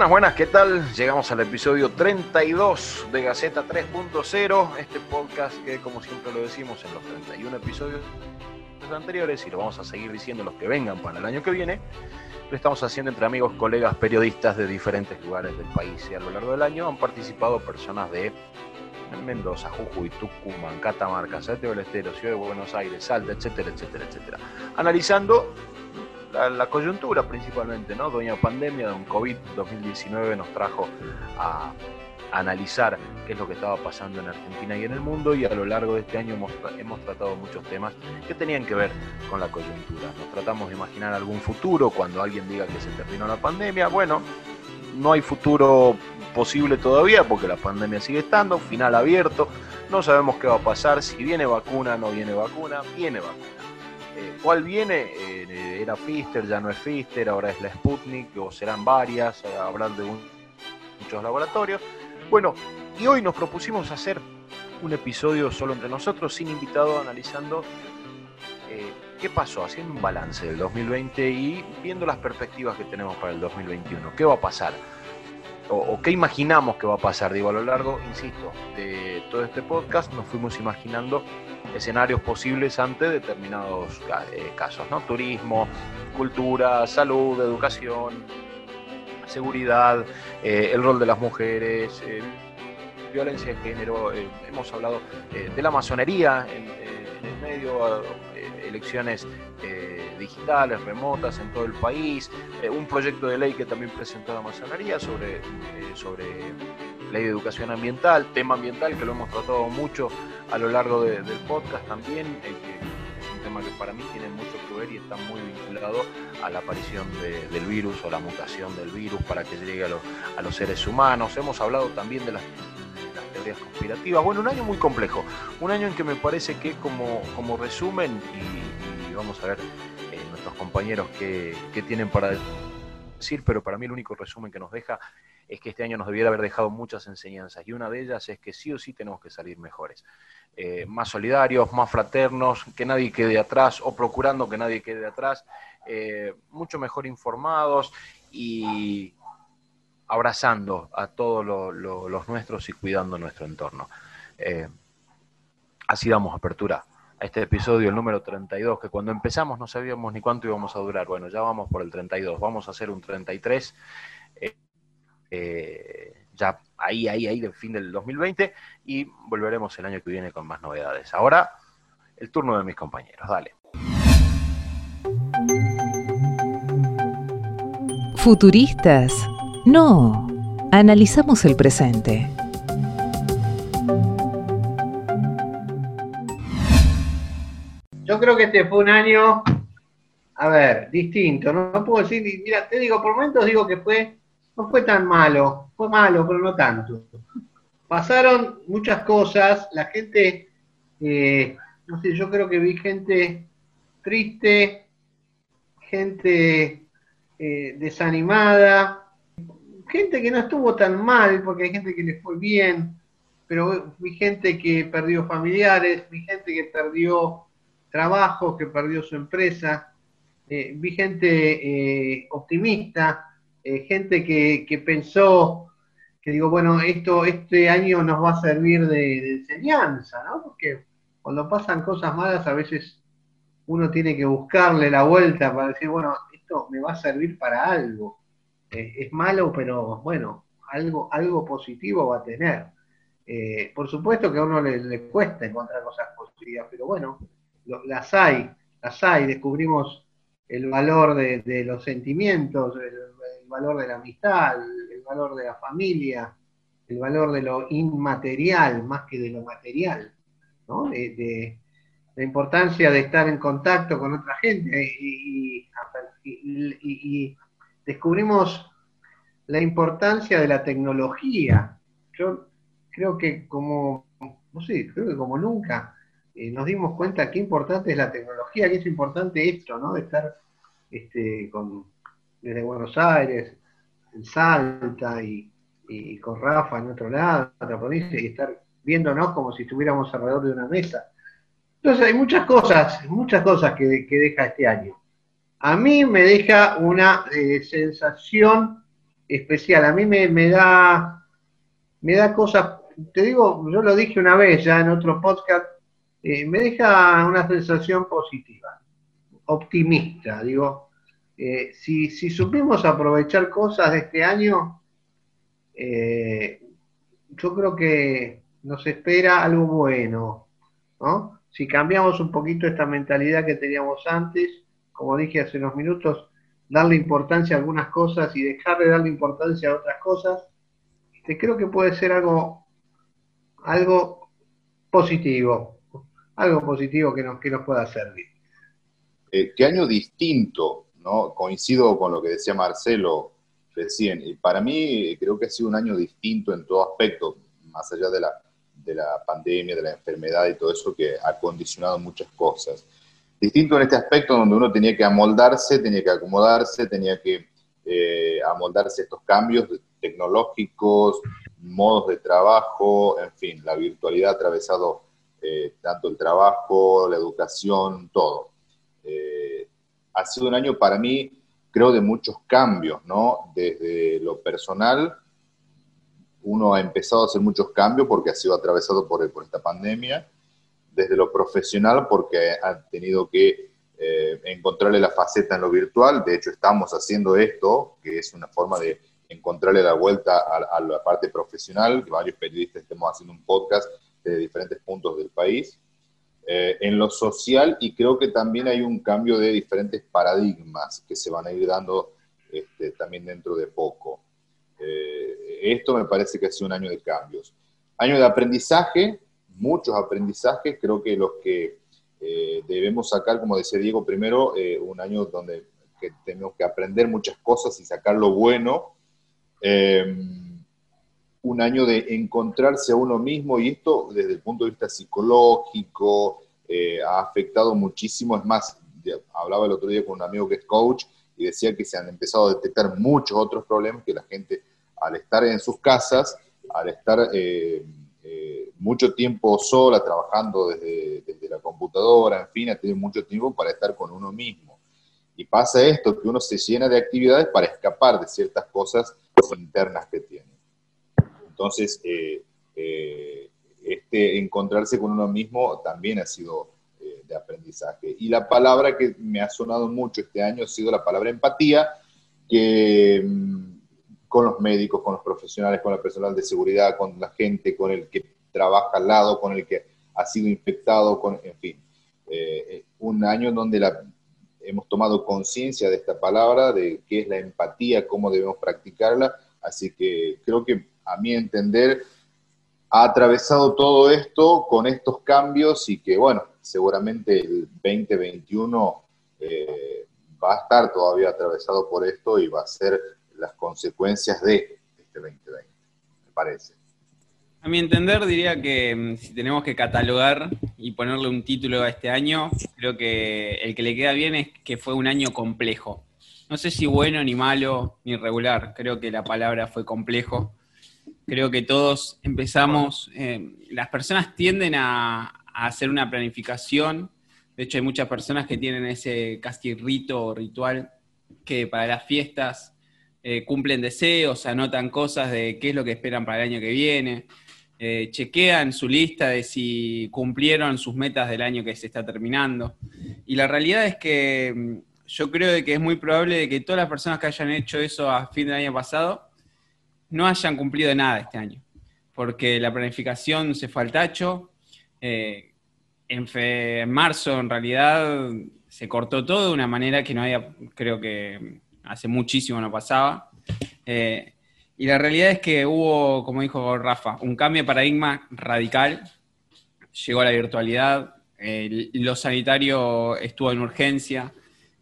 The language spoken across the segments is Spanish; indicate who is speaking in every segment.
Speaker 1: Buenas, buenas, ¿qué tal? Llegamos al episodio 32 de Gaceta 3.0, este podcast que como siempre lo decimos en los 31 episodios anteriores y lo vamos a seguir diciendo los que vengan para el año que viene, lo estamos haciendo entre amigos, colegas, periodistas de diferentes lugares del país y a lo largo del año han participado personas de Mendoza, Jujuy, Tucumán, Catamarca, Santiago del Estero, Ciudad de Buenos Aires, Salta, etcétera, etcétera, etcétera. Analizando la, coyuntura principalmente, ¿no? Doña Pandemia, don COVID 2019 nos trajo a, analizar qué es lo que estaba pasando en Argentina y en el mundo y a lo largo de este año hemos, hemos, tratado muchos temas que tenían que ver con la coyuntura. Nos tratamos de imaginar algún futuro cuando alguien diga que se terminó la pandemia. Bueno, no hay futuro posible todavía porque la pandemia sigue estando, final abierto, no sabemos qué va a pasar, si viene vacuna, no viene vacuna, viene vacuna. Eh, ¿Cuál viene? Eh, era Pfister, ya no es Pfister, ahora es la Sputnik, o serán varias, eh, hablar de muchos laboratorios. Bueno, y hoy nos propusimos hacer un episodio solo entre nosotros, sin invitado, analizando qué pasó, haciendo un balance del 2020 y viendo las perspectivas que tenemos para el 2021. ¿Qué va a pasar? O, qué imaginamos que va a pasar. Digo, a lo largo, insisto, de todo este podcast nos fuimos imaginando escenarios posibles ante determinados eh, casos, ¿no? Turismo, cultura, salud, educación, seguridad, eh, el rol de las mujeres, eh, violencia de género, hemos hablado de la masonería en, en el medio, elecciones digitales, remotas en todo el país, eh, un proyecto de ley que también presentó la masonería sobre, eh, sobre ley de educación ambiental, tema ambiental que lo hemos tratado mucho a lo largo del podcast también, eh, que es un tema que para mí tiene mucho que ver y está muy vinculado a la aparición del virus o la mutación del virus para que llegue a, los seres humanos. Hemos hablado también de las conspirativas. Bueno, un año muy complejo, un año en que me parece que como, como resumen, y vamos a ver nuestros compañeros qué, tienen para decir, pero para mí el único resumen que nos deja es que este año nos debiera haber dejado muchas enseñanzas y una de ellas es que sí o sí tenemos que salir mejores. Eh, más solidarios, más fraternos, que nadie quede atrás o procurando que nadie quede atrás, eh, mucho mejor informados y abrazando a todos los nuestros y cuidando nuestro entorno. Eh, así damos apertura a este episodio, el número 32, que cuando empezamos no sabíamos ni cuánto íbamos a durar. Bueno, ya vamos por el 32, vamos a hacer un 33, eh, eh, ya ahí, ahí, ahí del fin del 2020 y volveremos el año que viene con más novedades. Ahora, el turno de mis compañeros, dale.
Speaker 2: Futuristas, no, analizamos el presente.
Speaker 3: Yo creo que este fue un año, a ver, distinto. No, puedo decir, mira, te digo, por momentos digo que fue, no fue tan malo, fue malo, pero no tanto. Pasaron muchas cosas, la gente, eh, no sé, yo creo que vi gente triste, gente eh, desanimada, gente que no estuvo tan mal, porque hay gente que le fue bien, pero vi gente que perdió familiares, vi gente que perdió trabajo, que perdió su empresa. Eh, vi gente eh, optimista, eh, gente que, pensó que digo, bueno, esto este año nos va a servir de, enseñanza, ¿no? Porque cuando pasan cosas malas a veces uno tiene que buscarle la vuelta para decir, bueno, esto me va a servir para algo. Es malo, pero bueno, algo, algo positivo va a tener. por supuesto que a uno le, le cuesta encontrar cosas positivas, pero bueno, las hay, las hay, descubrimos el valor de, los sentimientos, el, valor de la amistad, el, valor de la familia, el valor de lo inmaterial más que de lo material, ¿no? de, la importancia de estar en contacto con otra gente y, descubrimos la importancia de la tecnología. Yo creo que como, no sé, creo que como nunca eh, nos dimos cuenta qué importante es la tecnología, qué es importante esto, ¿no? De estar este, con, desde Buenos Aires, en Salta y, con Rafa en otro lado, otra provincia, y estar viéndonos como si estuviéramos alrededor de una mesa. Entonces hay muchas cosas, muchas cosas que, deja este año. A mí me deja una eh, sensación especial, a mí me, da, me da cosas, te digo, yo lo dije una vez ya en otro podcast, eh, me deja una sensación positiva, optimista, digo, eh, si, supimos aprovechar cosas de este año, yo creo que nos espera algo bueno, ¿no? Si cambiamos un poquito esta mentalidad que teníamos antes, como dije hace unos minutos, darle importancia a algunas cosas y dejar de darle importancia a otras cosas, este, creo que puede ser algo, algo positivo, algo positivo que nos, que nos pueda servir.
Speaker 4: Eh, ¿Qué año distinto ¿no? Coincido con lo que decía Marcelo recién, y para mí creo que ha sido un año distinto en todo aspecto, más allá de la, de la pandemia, de la enfermedad y todo eso que ha condicionado muchas cosas. Distinto en este aspecto donde uno tenía que amoldarse, tenía que acomodarse, tenía que eh, amoldarse estos cambios tecnológicos, modos de trabajo, en fin, la virtualidad ha atravesado eh, tanto el trabajo, la educación, todo. Eh, ha sido un año para mí, creo, de muchos cambios, ¿no? Desde lo personal, uno ha empezado a hacer muchos cambios porque ha sido atravesado por esta pandemia. Desde lo profesional, porque ha tenido que eh, encontrarle la faceta en lo virtual. De hecho, estamos haciendo esto, que es una forma de encontrarle la vuelta a, a la parte profesional, varios periodistas estemos haciendo un podcast de diferentes puntos del país. Eh, en lo social y creo que también hay un cambio de diferentes paradigmas que se van a ir dando este, también dentro de poco. Eh, esto me parece que ha sido un año de cambios. Año de aprendizaje, muchos aprendizajes, creo que los que eh, debemos sacar, como decía Diego, primero un año donde tenemos que aprender muchas cosas y sacar lo bueno un año de encontrarse a uno mismo y esto desde el punto de vista psicológico eh, ha afectado muchísimo. Es más, hablaba el otro día con un amigo que es coach y decía que se han empezado a detectar muchos otros problemas que la gente al estar en sus casas, al estar eh, mucho tiempo sola, trabajando desde, desde la computadora, en fin, ha tenido mucho tiempo para estar con uno mismo. Y pasa esto, que uno se llena de actividades para escapar de ciertas cosas internas que tiene. Entonces, eh, eh, este encontrarse con uno mismo también ha sido eh, de aprendizaje. Y la palabra que me ha sonado mucho este año ha sido la palabra empatía, que mm, con los médicos, con los profesionales, con el personal de seguridad, con la gente con el que trabaja al lado, con el que ha sido infectado, con, en fin. un año donde hemos tomado conciencia de esta palabra, de qué es la empatía, cómo debemos practicarla, así que creo que a mi entender, ha atravesado todo esto con estos cambios y que, bueno, seguramente el 2021 eh, va a estar todavía atravesado por esto y va a ser las consecuencias de este 2020, me parece.
Speaker 5: A mi entender, diría que mm, si tenemos que catalogar y ponerle un título a este año, creo que el que le queda bien es que fue un año complejo. No sé si bueno, ni malo, ni regular. Creo que la palabra fue complejo. Creo que todos empezamos, eh, las personas tienden a, hacer una planificación, de hecho hay muchas personas que tienen ese casi rito o ritual que para las fiestas eh, cumplen deseos, anotan cosas de qué es lo que esperan para el año que viene, eh, chequean su lista de si cumplieron sus metas del año que se está terminando. Y la realidad es que mm, yo creo que es muy probable que todas las personas que hayan hecho eso a fin del año pasado no hayan cumplido nada este año, porque la planificación se fue al tacho. Eh, en, marzo, en realidad, se cortó todo de una manera que no había, creo que hace muchísimo no pasaba. Eh, y la realidad es que hubo, como dijo Rafa, un cambio de paradigma radical. Llegó la virtualidad, lo sanitario estuvo en urgencia,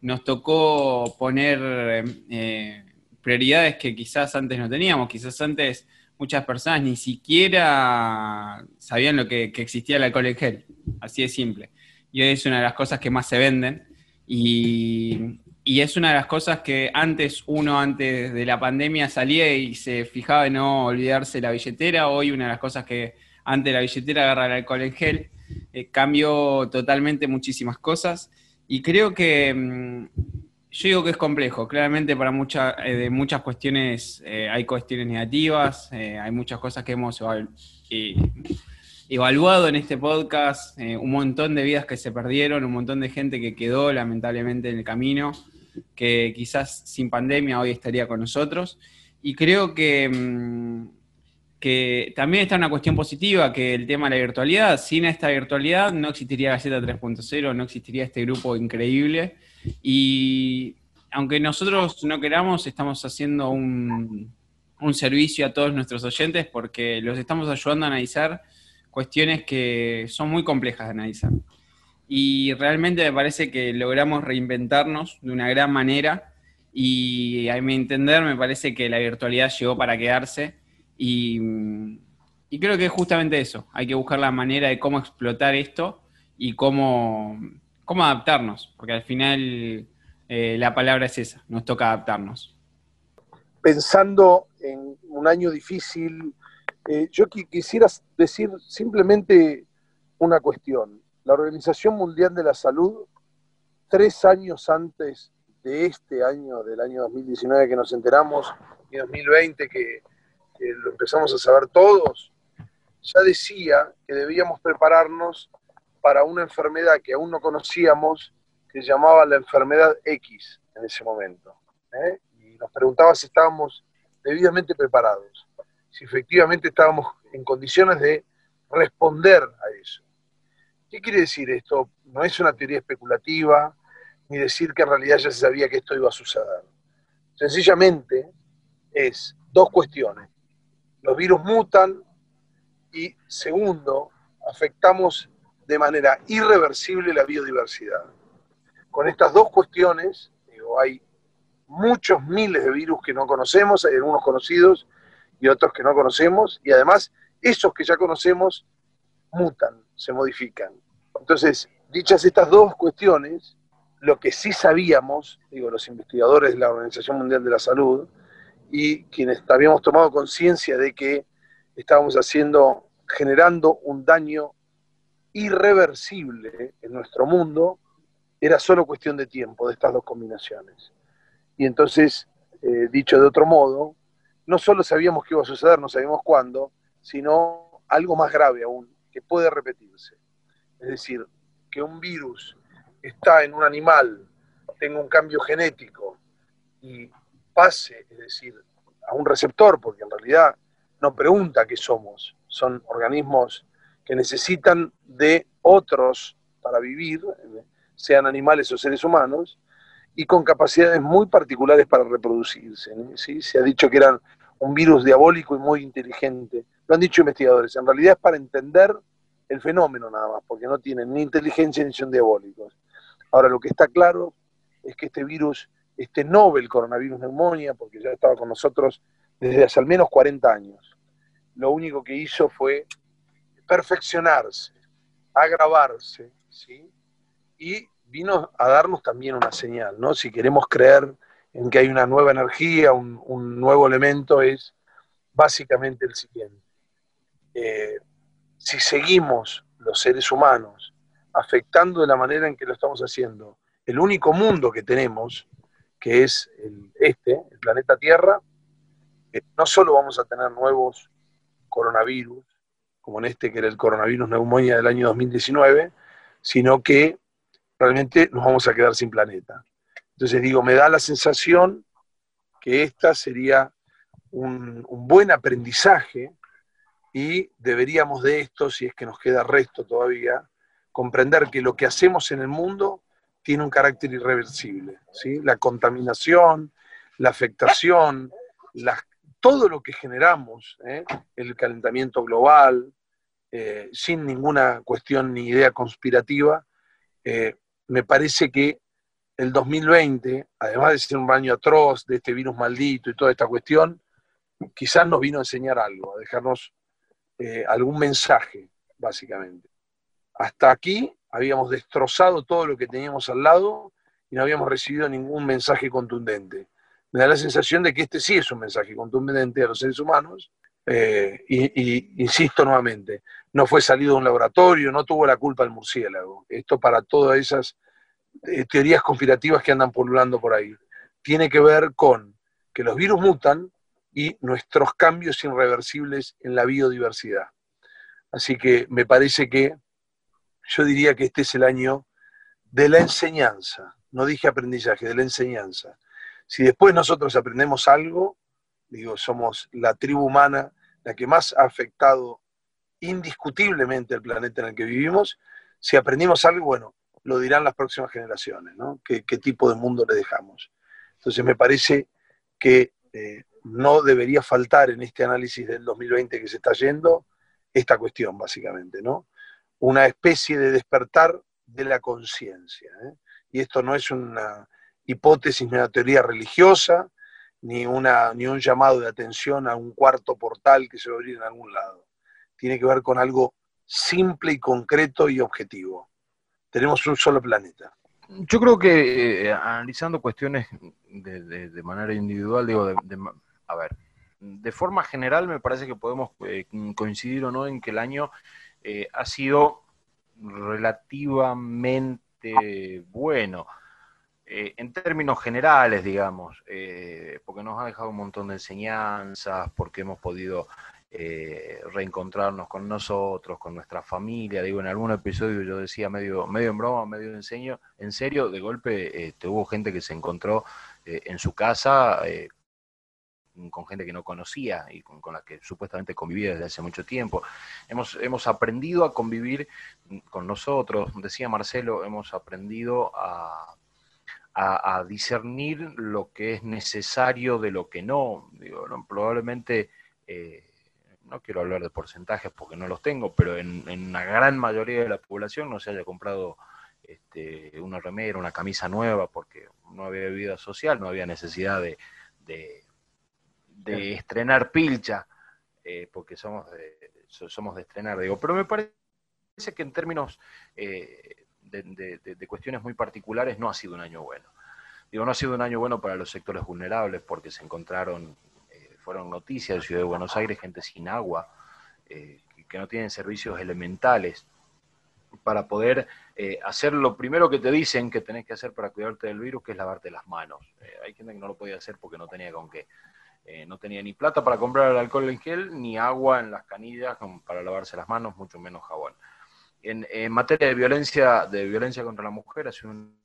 Speaker 5: nos tocó poner eh, prioridades que quizás antes no teníamos, quizás antes muchas personas ni siquiera sabían lo que, existía el alcohol en gel. así de simple. Y es una de las cosas que más se venden. Y, y es una de las cosas que antes uno, antes de la pandemia, salía y se fijaba en no olvidarse la billetera. Hoy una de las cosas que antes de la billetera agarra el alcohol en gel. Eh, cambió totalmente muchísimas cosas. Y creo que mm, yo digo que es complejo. Claramente para muchas eh, de muchas cuestiones eh, hay cuestiones negativas, hay muchas cosas que hemos evaluado en este podcast, un montón de vidas que se perdieron, un montón de gente que quedó lamentablemente en el camino, que quizás sin pandemia hoy estaría con nosotros. Y creo que, mm, que también está una cuestión positiva, que el tema de la virtualidad, sin esta virtualidad no existiría Gaceta 3.0, no existiría este grupo increíble. Y aunque nosotros no queramos, estamos haciendo un, un servicio a todos nuestros oyentes porque los estamos ayudando a analizar cuestiones que son muy complejas de analizar. Y realmente me parece que logramos reinventarnos de una gran manera y a mi entender me parece que la virtualidad llegó para quedarse y, y creo que es justamente eso, hay que buscar la manera de cómo explotar esto y cómo, cómo adaptarnos, porque al final eh, la palabra es esa, nos toca adaptarnos.
Speaker 6: Pensando en un año difícil, eh, yo quisiera decir simplemente una cuestión la Organización Mundial de la Salud, tres años antes de este año, del año 2019 que nos enteramos, y 2020 que, lo empezamos a saber todos, ya decía que debíamos prepararnos para una enfermedad que aún no conocíamos, que llamaba la enfermedad X en ese momento. ¿eh? Y nos preguntaba si estábamos debidamente preparados, si efectivamente estábamos en condiciones de responder a eso. ¿Qué quiere decir esto? No es una teoría especulativa, ni decir que en realidad ya se sabía que esto iba a suceder. Sencillamente es dos cuestiones. Los virus mutan y segundo, afectamos de manera irreversible la biodiversidad. Con estas dos cuestiones, hay muchos miles de virus que no conocemos, hay algunos conocidos y otros que no conocemos, y además esos que ya conocemos mutan, se modifican. Entonces, dichas estas dos cuestiones, lo que sí sabíamos, digo, los investigadores de la Organización Mundial de la Salud y quienes habíamos tomado conciencia de que estábamos haciendo, generando un daño irreversible en nuestro mundo, era solo cuestión de tiempo de estas dos combinaciones. Y entonces, eh, dicho de otro modo, no solo sabíamos que iba a suceder, no sabíamos cuándo, sino algo más grave aún, que puede repetirse. Es decir, que un virus está en un animal, tenga un cambio genético y pase, es decir, a un receptor, porque en realidad no pregunta qué somos, son organismos que necesitan de otros para vivir, sean animales o seres humanos, y con capacidades muy particulares para reproducirse. ¿sí? Se ha dicho que eran un virus diabólico y muy inteligente. Lo han dicho investigadores. En realidad es para entender el fenómeno nada más, porque no tienen ni inteligencia ni son diabólicos. Ahora, lo que está claro es que este virus, este novel coronavirus neumonía, porque ya estaba con nosotros desde hace al menos 40 años, lo único que hizo fue perfeccionarse, agravarse, ¿sí? Y vino a darnos también una señal, ¿no? Si queremos creer en que hay una nueva energía, un, nuevo elemento, es básicamente el siguiente. Eh, si seguimos los seres humanos afectando de la manera en que lo estamos haciendo el único mundo que tenemos, que es el, este, el planeta Tierra, eh, no solo vamos a tener nuevos coronavirus, como en este que era el coronavirus neumonía del año 2019, sino que realmente nos vamos a quedar sin planeta. Entonces digo, me da la sensación que esta sería un, buen aprendizaje y deberíamos de esto, si es que nos queda resto todavía, comprender que lo que hacemos en el mundo tiene un carácter irreversible. ¿sí? La contaminación, la afectación, todo lo que generamos, ¿eh? el calentamiento global, eh, sin ninguna cuestión ni idea conspirativa, eh, me parece que el 2020, además de ser un año atroz de este virus maldito y toda esta cuestión, quizás nos vino a enseñar algo, a dejarnos eh, algún mensaje, básicamente. hasta aquí habíamos destrozado todo lo que teníamos al lado y no habíamos recibido ningún mensaje contundente. Me da la sensación de que este sí es un mensaje contundente a los seres humanos. Eh, y, insisto nuevamente, no fue salido de un laboratorio, no tuvo la culpa el murciélago. Esto para todas esas eh, teorías conspirativas que andan pululando por ahí. Tiene que ver con que los virus mutan y nuestros cambios irreversibles en la biodiversidad. Así que me parece que yo diría que este es el año de la enseñanza, no dije aprendizaje, de la enseñanza. Si después nosotros aprendemos algo, digo, somos la tribu humana la que más ha afectado indiscutiblemente el planeta en el que vivimos, si aprendimos algo, bueno, lo dirán las próximas generaciones, ¿no? ¿Qué, tipo de mundo le dejamos? Entonces me parece que eh, no debería faltar en este análisis del 2020 que se está yendo esta cuestión, básicamente, ¿no? Una especie de despertar de la conciencia. ¿eh? Y esto no es una hipótesis ni una teoría religiosa, ni, una, ni un llamado de atención a un cuarto portal que se va a abrir en algún lado. Tiene que ver con algo simple y concreto y objetivo. Tenemos un solo planeta.
Speaker 1: Yo creo que eh, analizando cuestiones de, manera individual, digo, de, a ver, de forma general me parece que podemos eh, coincidir o no en que el año eh, ha sido relativamente bueno. En términos generales, digamos, porque nos ha dejado un montón de enseñanzas, porque hemos podido reencontrarnos con nosotros, con nuestra familia. Digo, en algún episodio yo decía medio, medio en broma, medio en, enseño, en serio, de golpe este, hubo gente que se encontró en su casa con gente que no conocía y con, la que supuestamente convivía desde hace mucho tiempo. Hemos, hemos aprendido a convivir con nosotros, decía Marcelo, hemos aprendido a, a, discernir lo que es necesario de lo que no. Digo, probablemente, eh, no quiero hablar de porcentajes porque no los tengo, pero en, en una gran mayoría de la población no se haya comprado este, una remera, una camisa nueva, porque no había vida social, no había necesidad de de estrenar pilcha, eh, porque somos de, somos de estrenar, digo, pero me parece que en términos eh, de, cuestiones muy particulares no ha sido un año bueno. Digo, no ha sido un año bueno para los sectores vulnerables porque se encontraron, fueron noticias de Ciudad de Buenos Aires, gente sin agua, que no tienen servicios elementales para poder hacer lo primero que te dicen que tenés que hacer para cuidarte del virus, que es lavarte las manos. hay gente que no lo podía hacer porque no tenía con qué. Eh, no tenía ni plata para comprar el alcohol en gel, ni agua en las canillas para lavarse las manos, mucho menos jabón. En, materia de violencia, de violencia contra la mujer, ha sido un,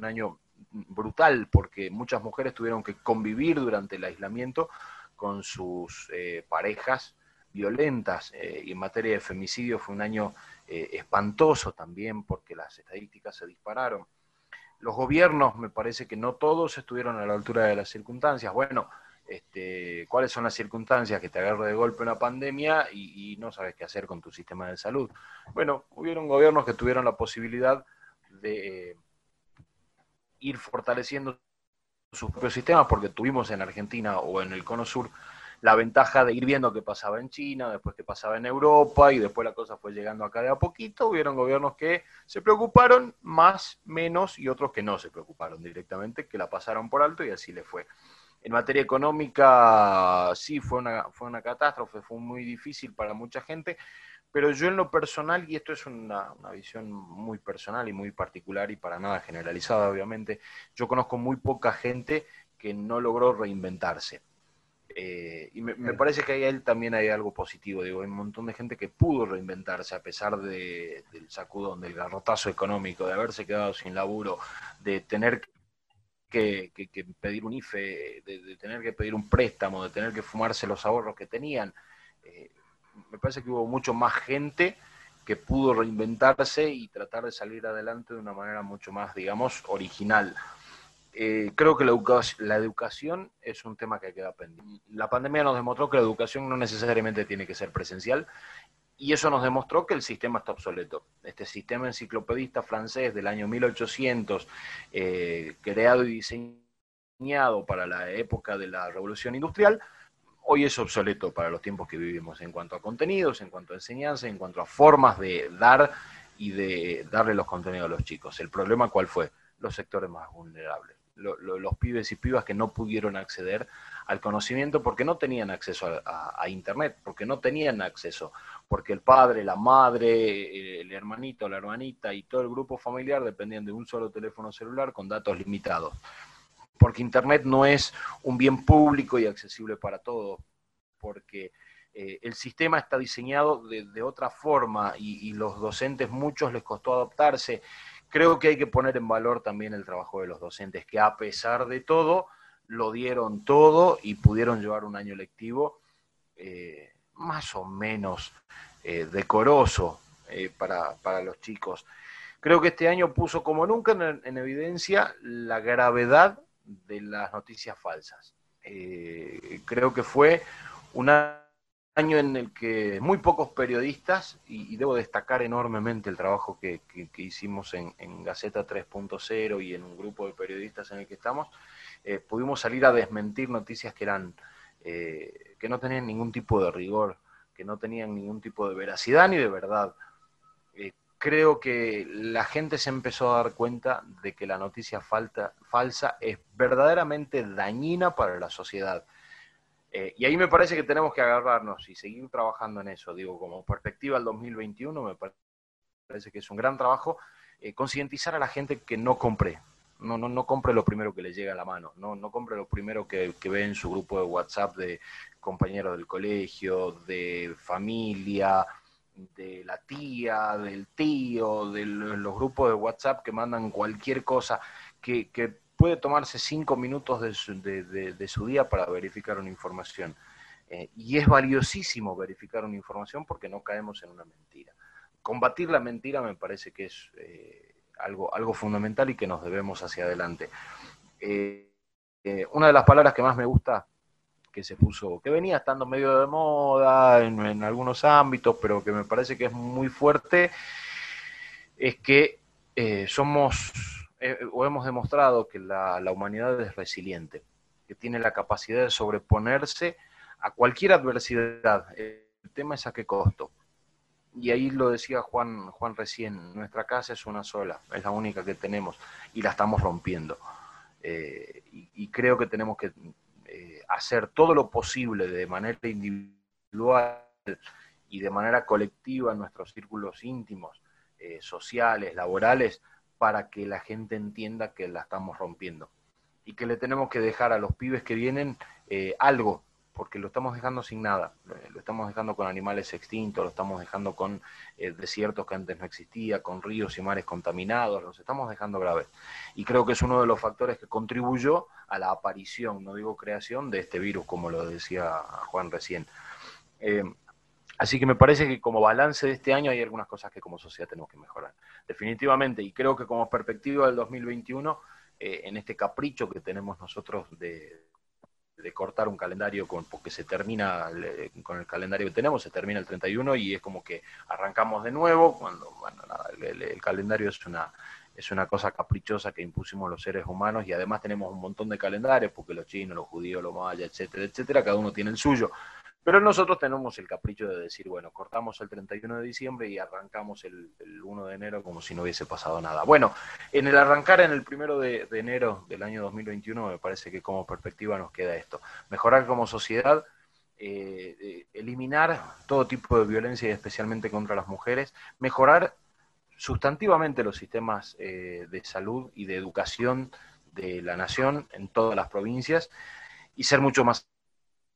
Speaker 1: año brutal porque muchas mujeres tuvieron que convivir durante el aislamiento con sus eh, parejas violentas. Eh, y en materia de femicidio fue un año espantoso también porque las estadísticas se dispararon. Los gobiernos, me parece que no todos estuvieron a la altura de las circunstancias. Bueno, este, cuáles son las circunstancias que te agarra de golpe una pandemia y, no sabes qué hacer con tu sistema de salud. Bueno, hubieron gobiernos que tuvieron la posibilidad de eh, ir fortaleciendo sus propios sistemas, porque tuvimos en Argentina o en el Cono Sur la ventaja de ir viendo qué pasaba en China, después qué pasaba en Europa, y después la cosa fue llegando acá de a poquito. Hubieron gobiernos que se preocuparon más, menos, y otros que no se preocuparon directamente, que la pasaron por alto y así le fue. En materia económica, sí, fue una, fue una catástrofe, fue muy difícil para mucha gente, pero yo en lo personal, y esto es una, visión muy personal y muy particular y para nada generalizada, obviamente, yo conozco muy poca gente que no logró reinventarse. Eh, y me, parece que ahí también hay algo positivo. Digo, hay un montón de gente que pudo reinventarse a pesar del sacudón, del garrotazo económico, de haberse quedado sin laburo, de tener que, pedir un IFE, de, tener que pedir un préstamo, de tener que fumarse los ahorros que tenían. Eh, me parece que hubo mucho más gente que pudo reinventarse y tratar de salir adelante de una manera mucho más, digamos, original. Eh, creo que la, educación, la educación es un tema que queda pendiente. La pandemia nos demostró que la educación no necesariamente tiene que ser presencial y eso nos demostró que el sistema está obsoleto. Este sistema enciclopedista francés del año 1800, eh, creado y diseñado para la época de la revolución industrial, hoy es obsoleto para los tiempos que vivimos en cuanto a contenidos, en cuanto a enseñanza, en cuanto a formas de dar y de darle los contenidos a los chicos. El problema cuál fue? Los sectores más vulnerables. los pibes y pibas que no pudieron acceder al conocimiento porque no tenían acceso a, Internet, porque no tenían acceso, porque el padre, la madre, el hermanito, la hermanita y todo el grupo familiar dependían de un solo teléfono celular con datos limitados. Porque Internet no es un bien público y accesible para todos, porque eh, el sistema está diseñado de, otra forma y, los docentes, muchos les costó adaptarse. Creo que hay que poner en valor también el trabajo de los docentes, que a pesar de todo, lo dieron todo y pudieron llevar un año lectivo eh, más o menos eh, decoroso eh, para, los chicos. Creo que este año puso como nunca en, evidencia la gravedad de las noticias falsas. creo que fue un año en el que muy pocos periodistas, y, debo destacar enormemente el trabajo que, hicimos en, en Gaceta 3.0 y en un grupo de periodistas en el que estamos, eh, pudimos salir a desmentir noticias que eran eh, que no tenían ningún tipo de rigor, que no tenían ningún tipo de veracidad ni de verdad. Eh, creo que la gente se empezó a dar cuenta de que la noticia falsa es verdaderamente dañina para la sociedad. y ahí me parece que tenemos que agarrarnos y seguir trabajando en eso. Digo, como perspectiva al 2021, me parece que es un gran trabajo concientizar a la gente que no compré, no, no, no compre lo primero que le llega a la mano, no, no compre lo primero que, ve en su grupo de WhatsApp de compañeros del colegio, de familia, de la tía, del tío, de los grupos de WhatsApp que mandan cualquier cosa que, puede tomarse cinco minutos de su, día para verificar una información. Eh, y es valiosísimo verificar una información porque no caemos en una mentira. Combatir la mentira me parece que es... Eh, algo, algo fundamental y que nos debemos hacia adelante. Eh, una de las palabras que más me gusta que se puso, que venía estando medio de moda en, algunos ámbitos, pero que me parece que es muy fuerte, es que eh, somos, o hemos demostrado que la, la humanidad es resiliente, que tiene la capacidad de sobreponerse a cualquier adversidad. El tema es a qué costo y ahí lo decía Juan, Juan recién, nuestra casa es una sola, es la única que tenemos y la estamos rompiendo. Eh, y, creo que tenemos que eh, hacer todo lo posible de manera individual y de manera colectiva en nuestros círculos íntimos, eh, sociales, laborales, para que la gente entienda que la estamos rompiendo. Y que le tenemos que dejar a los pibes que vienen algo, porque lo estamos dejando sin nada, lo estamos dejando con animales extintos, lo estamos dejando con eh, desiertos que antes no existía, con ríos y mares contaminados, los estamos dejando graves. Y creo que es uno de los factores que contribuyó a la aparición, no digo creación, de este virus, como lo decía Juan recién. Eh, así que me parece que como balance de este año hay algunas cosas que como sociedad tenemos que mejorar. Definitivamente, y creo que como perspectiva del 2021, eh, en este capricho que tenemos nosotros de de cortar un calendario con, porque se termina con el calendario que tenemos, se termina el 31 y es como que arrancamos de nuevo, cuando bueno, nada, el, calendario es una, es una cosa caprichosa que impusimos los seres humanos y además tenemos un montón de calendarios, porque los chinos, los judíos, los mayas, etcétera, etcétera, cada uno tiene el suyo. Pero nosotros tenemos el capricho de decir, bueno, cortamos el 31 de diciembre y arrancamos el, 1 de enero como si no hubiese pasado nada. Bueno, en el arrancar en el 1 de, enero del año 2021 me parece que como perspectiva nos queda esto. Mejorar como sociedad, eh, eh, eliminar todo tipo de violencia y especialmente contra las mujeres, mejorar sustantivamente los sistemas eh, de salud y de educación de la nación en todas las provincias y ser mucho más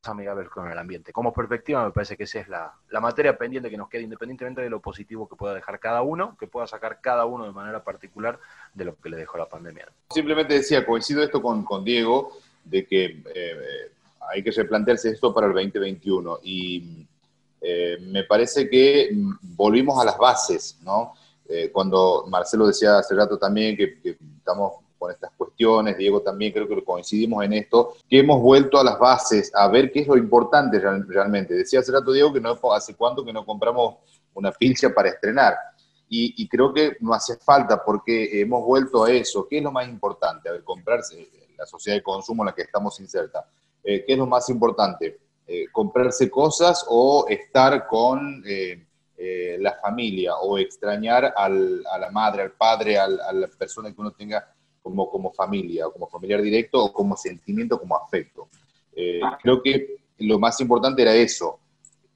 Speaker 1: amigables con el ambiente. Como perspectiva, me parece que esa es la, materia pendiente que nos queda, independientemente de lo positivo que pueda dejar cada uno, que pueda sacar cada uno de manera particular de lo que le dejó la pandemia.
Speaker 4: Simplemente decía, coincido esto con, con Diego, de que eh, hay que replantearse esto para el 2021. Y eh, me parece que volvimos a las bases, ¿no? Eh, cuando Marcelo decía hace rato también que, que estamos con estas cuestiones, Diego también creo que coincidimos en esto, que hemos vuelto a las bases, a ver qué es lo importante realmente. Decía hace rato Diego que no hace cuánto que no compramos una pilcha para estrenar. Y, creo que no hace falta porque hemos vuelto a eso. ¿Qué es lo más importante? A ver, comprarse, la sociedad de consumo en la que estamos inserta. Eh, ¿Qué es lo más importante? Eh, ¿Comprarse cosas o estar con... Eh, eh, la familia o extrañar a la madre, al padre, a la persona que uno tenga como, como familia o como familiar directo o como sentimiento, como afecto. Eh, creo que lo más importante era eso,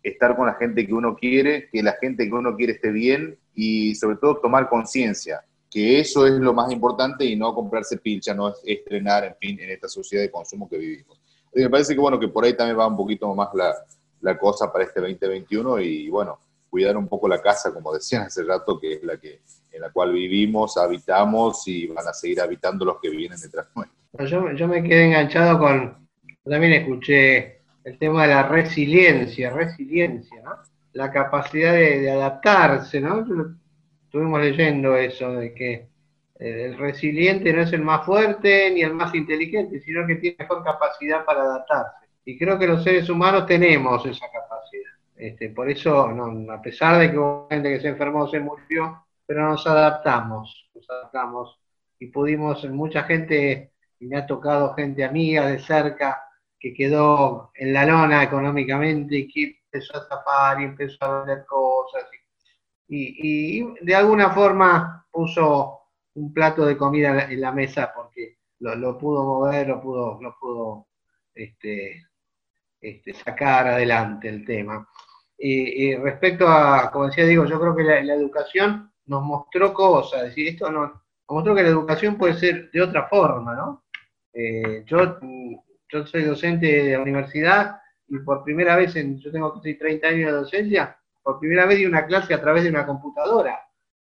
Speaker 4: estar con la gente que uno quiere, que la gente que uno quiere esté bien y sobre todo tomar conciencia, que eso es lo más importante y no comprarse pilcha, no estrenar, en fin, en esta sociedad de consumo que vivimos. me parece que bueno, que por ahí también va un poquito más la, la cosa para este 2021 y bueno, cuidar un poco la casa, como decían hace rato, que es la que en la cual vivimos, habitamos y van a seguir habitando los que vienen detrás nuestro.
Speaker 3: Yo, me quedé enganchado con, también escuché el tema de la resiliencia, resiliencia. La capacidad de, adaptarse, ¿no? Estuvimos leyendo eso, de que eh, el resiliente no es el más fuerte ni el más inteligente, sino que tiene mejor capacidad para adaptarse. Y creo que los seres humanos tenemos esa capacidad. Este, por eso, a pesar de que hubo gente que se enfermó, se murió, pero nos adaptamos, nos adaptamos y pudimos, mucha gente, y me ha tocado gente amiga de cerca, que quedó en la lona económicamente y que empezó a tapar y empezó a vender cosas. Y, de alguna forma puso un plato de comida en la mesa porque lo, pudo mover, lo pudo, lo pudo este, este, sacar adelante el tema. Y, respecto a, como decía, digo, yo creo que la, educación nos mostró cosas, decir, esto nos, mostró que la educación puede ser de otra forma, ¿no? Eh, yo, yo soy docente de la universidad y por primera vez, en, yo tengo casi 30 años de docencia, por primera vez di una clase a través de una computadora.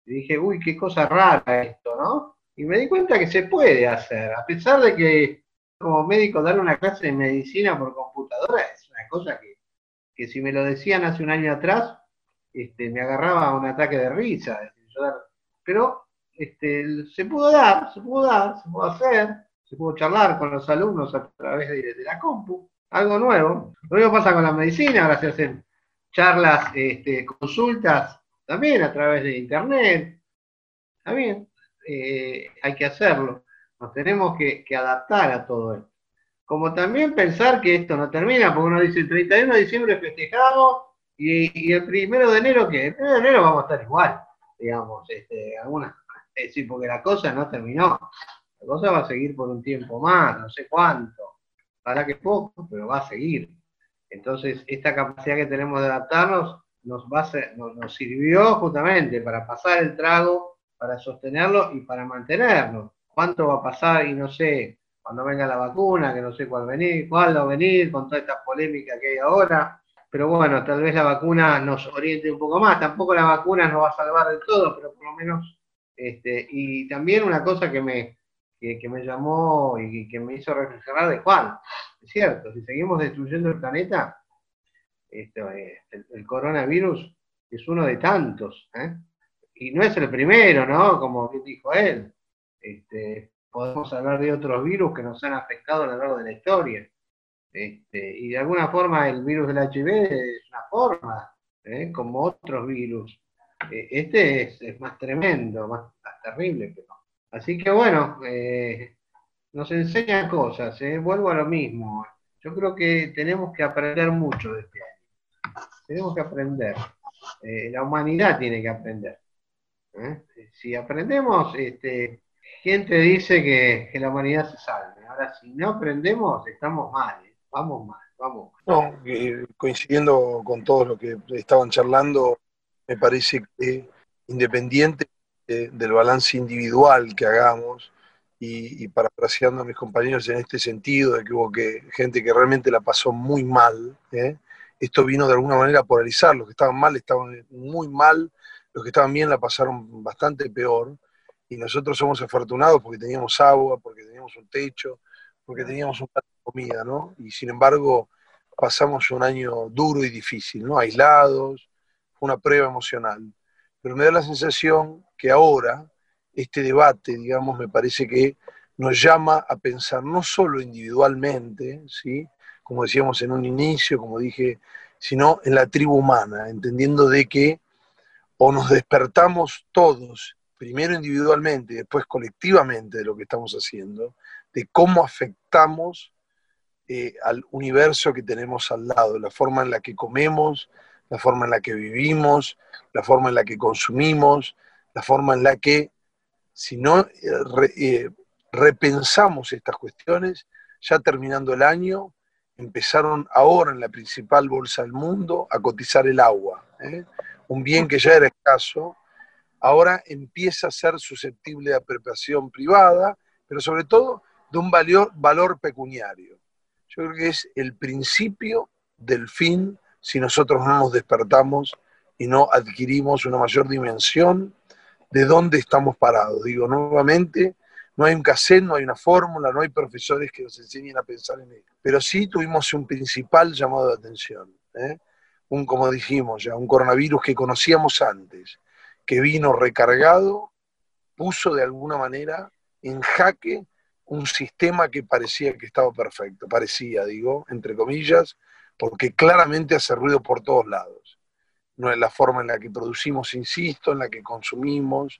Speaker 3: Y dije, uy, qué cosa rara esto, ¿no? Y me di cuenta que se puede hacer, a pesar de que como médico dar una clase de medicina por computadora es una cosa que, si me lo decían hace un año atrás, este, me agarraba un ataque de risa. Pero este, se pudo dar, se pudo dar, se pudo hacer, se pudo charlar con los alumnos a través de, la compu, algo nuevo. Lo mismo pasa con la medicina, ahora se hacen charlas, este, consultas, también a través de internet. También eh, hay que hacerlo. Nos tenemos que, adaptar a todo esto. Como también pensar que esto no termina, porque uno dice el 31 de diciembre festejamos y, el primero de enero, que el primero de enero vamos a estar igual, digamos, este, alguna, es decir, porque la cosa no terminó. La cosa va a seguir por un tiempo más, no sé cuánto. Para que poco, pero va a seguir. Entonces, esta capacidad que tenemos de adaptarnos nos, va nos, nos sirvió justamente para pasar el trago, para sostenerlo y para mantenernos cuánto va a pasar y no sé, cuando venga la vacuna, que no sé cuál venir, cuál va a venir, con toda esta polémica que hay ahora. Pero bueno, tal vez la vacuna nos oriente un poco más. Tampoco la vacuna nos va a salvar del todo, pero por lo menos. Este, y también una cosa que me, que, me llamó y que me hizo reflexionar de Juan. Es cierto, si seguimos destruyendo el planeta, este, el, el, coronavirus es uno de tantos. ¿eh? Y no es el primero, ¿no? Como dijo él. Este, podemos hablar de otros virus que nos han afectado a lo largo de la historia. Este, y de alguna forma el virus del HIV es una forma, ¿eh? como otros virus. Eh, este es, más tremendo, más, terrible. Pero... Así que bueno, eh, nos enseña cosas, vuelvo a lo mismo. Yo creo que tenemos que aprender mucho de este año. Tenemos que aprender. la humanidad tiene que aprender. Si aprendemos, este, ¿Quién te dice que, la humanidad se salve? Ahora, si no aprendemos, estamos mal, ¿eh? vamos mal, vamos
Speaker 6: No, coincidiendo con todo lo que estaban charlando, me parece que independiente del balance individual que hagamos, y, y, parafraseando a mis compañeros en este sentido, de que hubo gente que realmente la pasó muy mal, ¿eh? esto vino de alguna manera a polarizar, los que estaban mal estaban muy mal, los que estaban bien la pasaron bastante peor, y nosotros somos afortunados porque teníamos agua, porque teníamos un techo, porque teníamos un plato de comida, ¿no? Y sin embargo pasamos un año duro y difícil, ¿no? Aislados, fue una prueba emocional. Pero me da la sensación que ahora este debate, digamos, me parece que nos llama a pensar no solo individualmente, ¿sí? como decíamos en un inicio, como dije, sino en la tribu humana, entendiendo de que o nos despertamos todos primero individualmente y después colectivamente de lo que estamos haciendo, de cómo afectamos eh, al universo que tenemos al lado, la forma en la que comemos, la forma en la que vivimos, la forma en la que consumimos, la forma en la que, si no eh, eh, repensamos estas cuestiones, ya terminando el año, empezaron ahora en la principal bolsa del mundo a cotizar el agua, un bien que ya era escaso, ahora empieza a ser susceptible de apropiación privada, pero sobre todo de un valor, pecuniario. Yo creo que es el principio del fin si nosotros no nos despertamos y no adquirimos una mayor dimensión de dónde estamos parados. Digo nuevamente, no hay un cassette, no hay una fórmula, no hay profesores que nos enseñen a pensar en ello. Pero sí tuvimos un principal llamado de atención. ¿eh? Un, como dijimos ya, un coronavirus que conocíamos antes, que vino recargado, puso de alguna manera en jaque un sistema que parecía que estaba perfecto. Parecía, digo, entre comillas, porque claramente hace ruido por todos lados. No es la forma en la que producimos, insisto, en la que consumimos,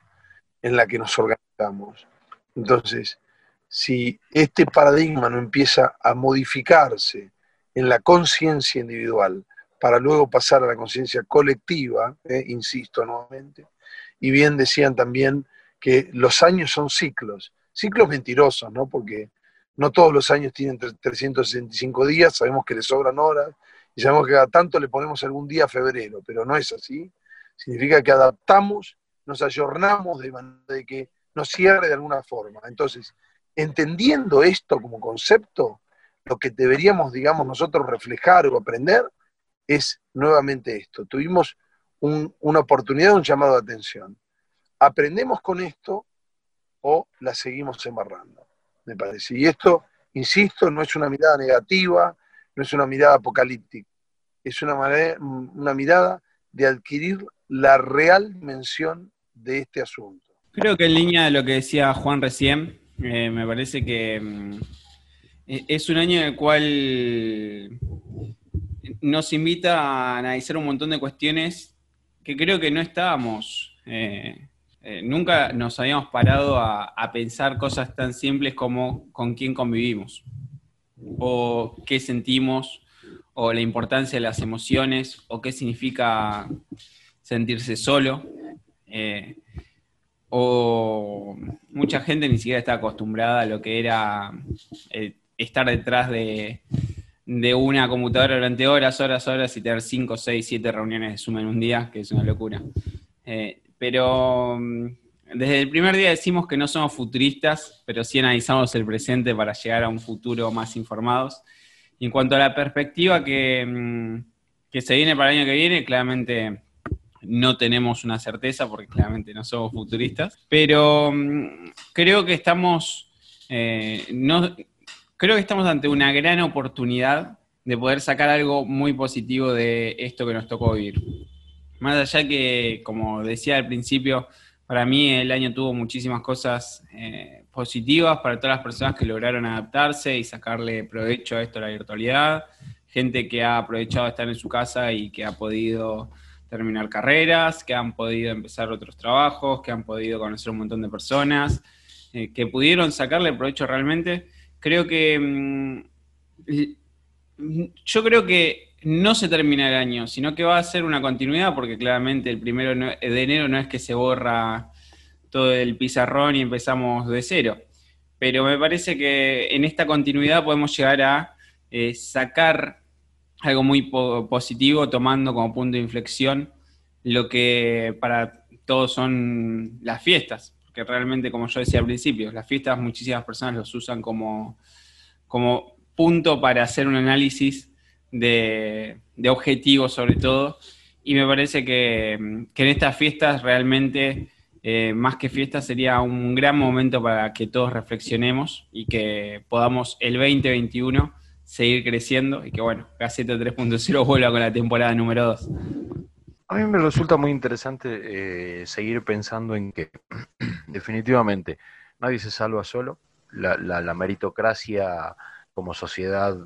Speaker 6: en la que nos organizamos. Entonces, si este paradigma no empieza a modificarse en la conciencia individual para luego pasar a la conciencia colectiva, eh, insisto nuevamente, y bien decían también que los años son ciclos, ciclos mentirosos, ¿no? Porque no todos los años tienen 365 días, sabemos que le sobran horas y sabemos que cada tanto le ponemos algún día a febrero, pero no es así. Significa que adaptamos, nos ayornamos de manera de que nos cierre de alguna forma. Entonces, entendiendo esto como concepto, lo que deberíamos, digamos, nosotros reflejar o aprender es nuevamente esto. Tuvimos una oportunidad, un llamado de atención. ¿Aprendemos con esto o la seguimos embarrando? Me parece. Y esto, insisto, no es una mirada negativa, no es una mirada apocalíptica, es una, una mirada de adquirir la real dimensión de este asunto.
Speaker 5: Creo que en línea de lo que decía Juan recién, eh, me parece que mm, e-, es un año en el cual nos invita a analizar un montón de cuestiones que creo que no estábamos, eh, eh, nunca nos habíamos parado a, pensar cosas tan simples como con quién convivimos, o qué sentimos, o la importancia de las emociones, o qué significa sentirse solo o mucha gente ni siquiera está acostumbrada a lo que era eh, estar detrás de, una computadora durante horas, horas, horas y tener 5, 6, 7 reuniones de Zoom en un día, que es una locura. Eh, pero mm, desde el primer día decimos que no somos futuristas, pero sí analizamos el presente para llegar a un futuro más informados. En cuanto a la perspectiva que, mm, que se viene para el año que viene, claramente no tenemos una certeza porque claramente no somos futuristas, pero mm, creo que estamos, eh, creo que estamos ante una gran oportunidad de poder sacar algo muy positivo de esto que nos tocó vivir. Más allá que, como decía al principio, para mí el año tuvo muchísimas cosas eh, positivas para todas las personas que lograron adaptarse y sacarle provecho a esto de la virtualidad, gente que ha aprovechado estar en su casa y que ha podido terminar carreras, que han podido empezar otros trabajos, que han podido conocer un montón de personas, eh, que pudieron sacarle provecho realmente. Creo que... Mm, yo creo que no se termina el año, sino que va a ser una continuidad, porque claramente el primero de enero no es que se borra todo el pizarrón y empezamos de cero. Pero me parece que en esta continuidad podemos llegar a eh, sacar algo muy positivo, tomando como punto de inflexión lo que para todos son las fiestas, porque realmente, como yo decía al principio, las fiestas muchísimas personas los usan como, como punto para hacer un análisis de, objetivos sobre todo, y me parece que, en estas fiestas realmente, eh, más que fiestas, sería un gran momento para que todos reflexionemos y que podamos el 2021 seguir creciendo y que bueno, Gaceta 3.0 vuelva con la temporada número 2.
Speaker 1: A mí me resulta muy interesante eh, seguir pensando en que definitivamente nadie se salva solo, la, meritocracia como sociedad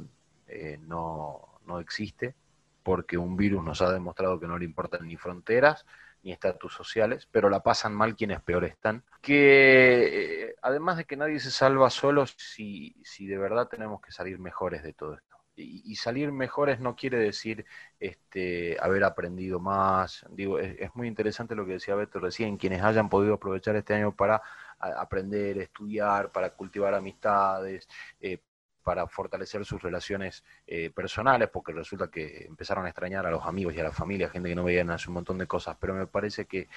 Speaker 1: eh, no, no existe, porque un virus nos ha demostrado que no le importan ni fronteras, ni estatus sociales, pero la pasan mal quienes peor están. Que eh, además de que nadie se salva solo, si, si de verdad tenemos que salir mejores de todo esto. Y, salir mejores no quiere decir este, haber aprendido más. Digo, es, muy interesante lo que decía Beto recién, quienes hayan podido aprovechar este año para aprender, estudiar, para cultivar amistades, eh, para fortalecer sus relaciones eh, personales, porque resulta que empezaron a extrañar a los amigos y a la familia, gente que no veían hace un montón de cosas, pero me parece que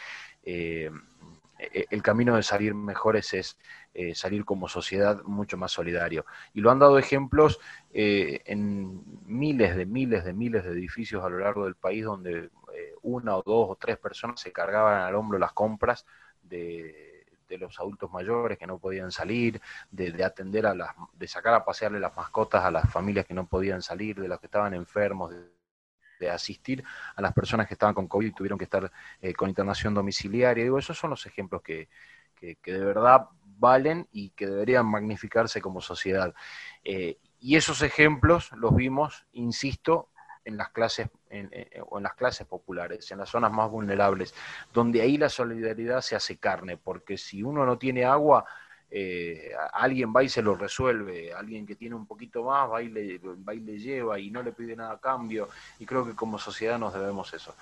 Speaker 1: eh, el camino de salir mejores es eh, salir como sociedad mucho más solidario. Y lo han dado ejemplos en miles de miles de miles de edificios a lo largo del país donde una o dos o tres personas se cargaban al hombro las compras de de los adultos mayores que no podían salir, de, atender a las, de sacar a pasearle las mascotas a las familias que no podían salir, de los que estaban enfermos, de, asistir a las personas que estaban con COVID y tuvieron que estar eh, con internación domiciliaria. Digo, esos son los ejemplos que, que, de verdad valen y que deberían magnificarse como sociedad. Eh, y esos ejemplos los vimos, insisto, en las clases o en las clases populares, en las zonas más vulnerables, donde ahí la solidaridad se hace carne, porque si uno no tiene agua, eh, alguien va y se lo resuelve, alguien que tiene un poquito más va y, le, va y le lleva y no le pide nada a cambio, y creo que como sociedad nos debemos eso.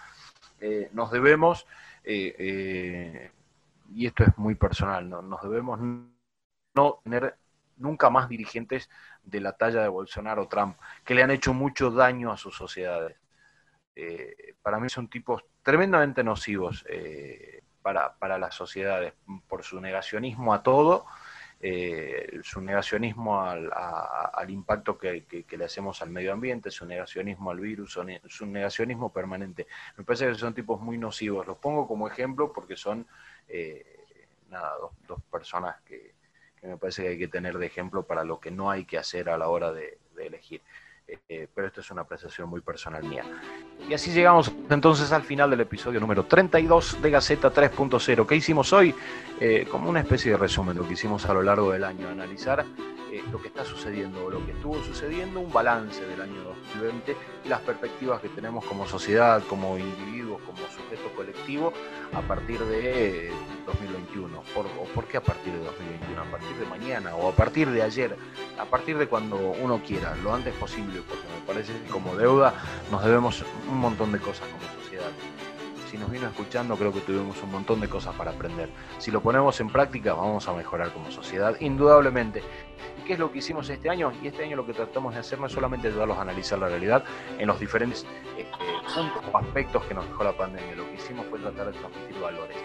Speaker 1: Eh, nos debemos, eh, y esto es muy personal, ¿no? nos debemos no tener nunca más dirigentes de la talla de Bolsonaro o Trump, que le han hecho mucho daño a sus sociedades. Eh, para mí son tipos tremendamente nocivos eh, para, las sociedades, por su negacionismo a todo, eh, su negacionismo al, impacto que, le hacemos al medio ambiente, su negacionismo al virus, su negacionismo permanente. Me parece que son tipos muy nocivos. Los pongo como ejemplo porque son nada, dos personas que, que me parece que hay que tener de ejemplo para lo que no hay que hacer a la hora de, elegir. Eh, pero esto es una apreciación muy personal mía. Y así llegamos entonces al final del episodio número 32 de Gaceta 3.0. ¿Qué hicimos hoy? Eh, como una especie de resumen de lo que hicimos a lo largo del año, analizar eh, lo que está sucediendo, lo que estuvo sucediendo, un balance del año 2020 las perspectivas que tenemos como sociedad, como individuos, como sujeto colectivo a partir de 2021. ¿Por, ¿O por qué a partir de 2021? A partir de mañana o a partir de ayer, a partir de cuando uno quiera, lo antes posible, porque me parece que como deuda nos debemos un montón de cosas como sociedad si nos vino escuchando, creo que tuvimos un montón de cosas para aprender. Si lo ponemos en práctica, vamos a mejorar como sociedad, indudablemente. ¿Y qué es lo que hicimos este año? Y este año lo que tratamos de hacer no es solamente ayudarlos a analizar la realidad en los diferentes eh, puntos o aspectos que nos dejó la pandemia, lo que hicimos fue tratar de transmitir valores.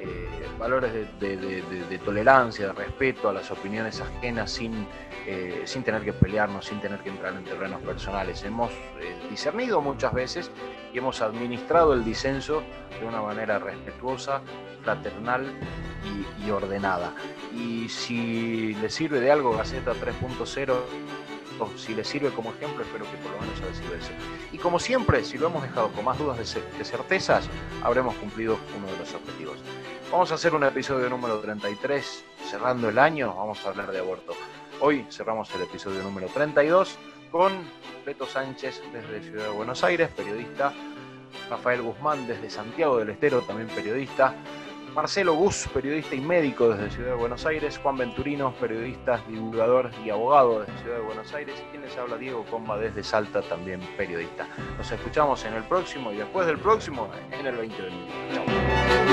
Speaker 1: Eh, valores de, tolerancia, de respeto a las opiniones ajenas sin, eh, sin tener que pelearnos, sin tener que entrar en terrenos personales. Hemos eh, discernido muchas veces y hemos administrado el disenso de una manera respetuosa, fraternal y, y ordenada. Y si le sirve de algo Gaceta 3.0, si le sirve como ejemplo, espero que por lo menos haya sido eso. Y como siempre, si lo hemos dejado con más dudas de, certezas, habremos cumplido uno de los objetivos. Vamos a hacer un episodio número 33, cerrando el año, vamos a hablar de aborto. Hoy cerramos el episodio número 32 con Beto Sánchez desde Ciudad de Buenos Aires, periodista, Rafael Guzmán desde Santiago del Estero, también periodista, Marcelo Gus, periodista y médico desde Ciudad de Buenos Aires, Juan Venturino, periodista, divulgador y abogado desde Ciudad de Buenos Aires, y quien les habla Diego Comba desde Salta, también periodista. Nos escuchamos en el próximo y después del próximo en el 2021. Chao.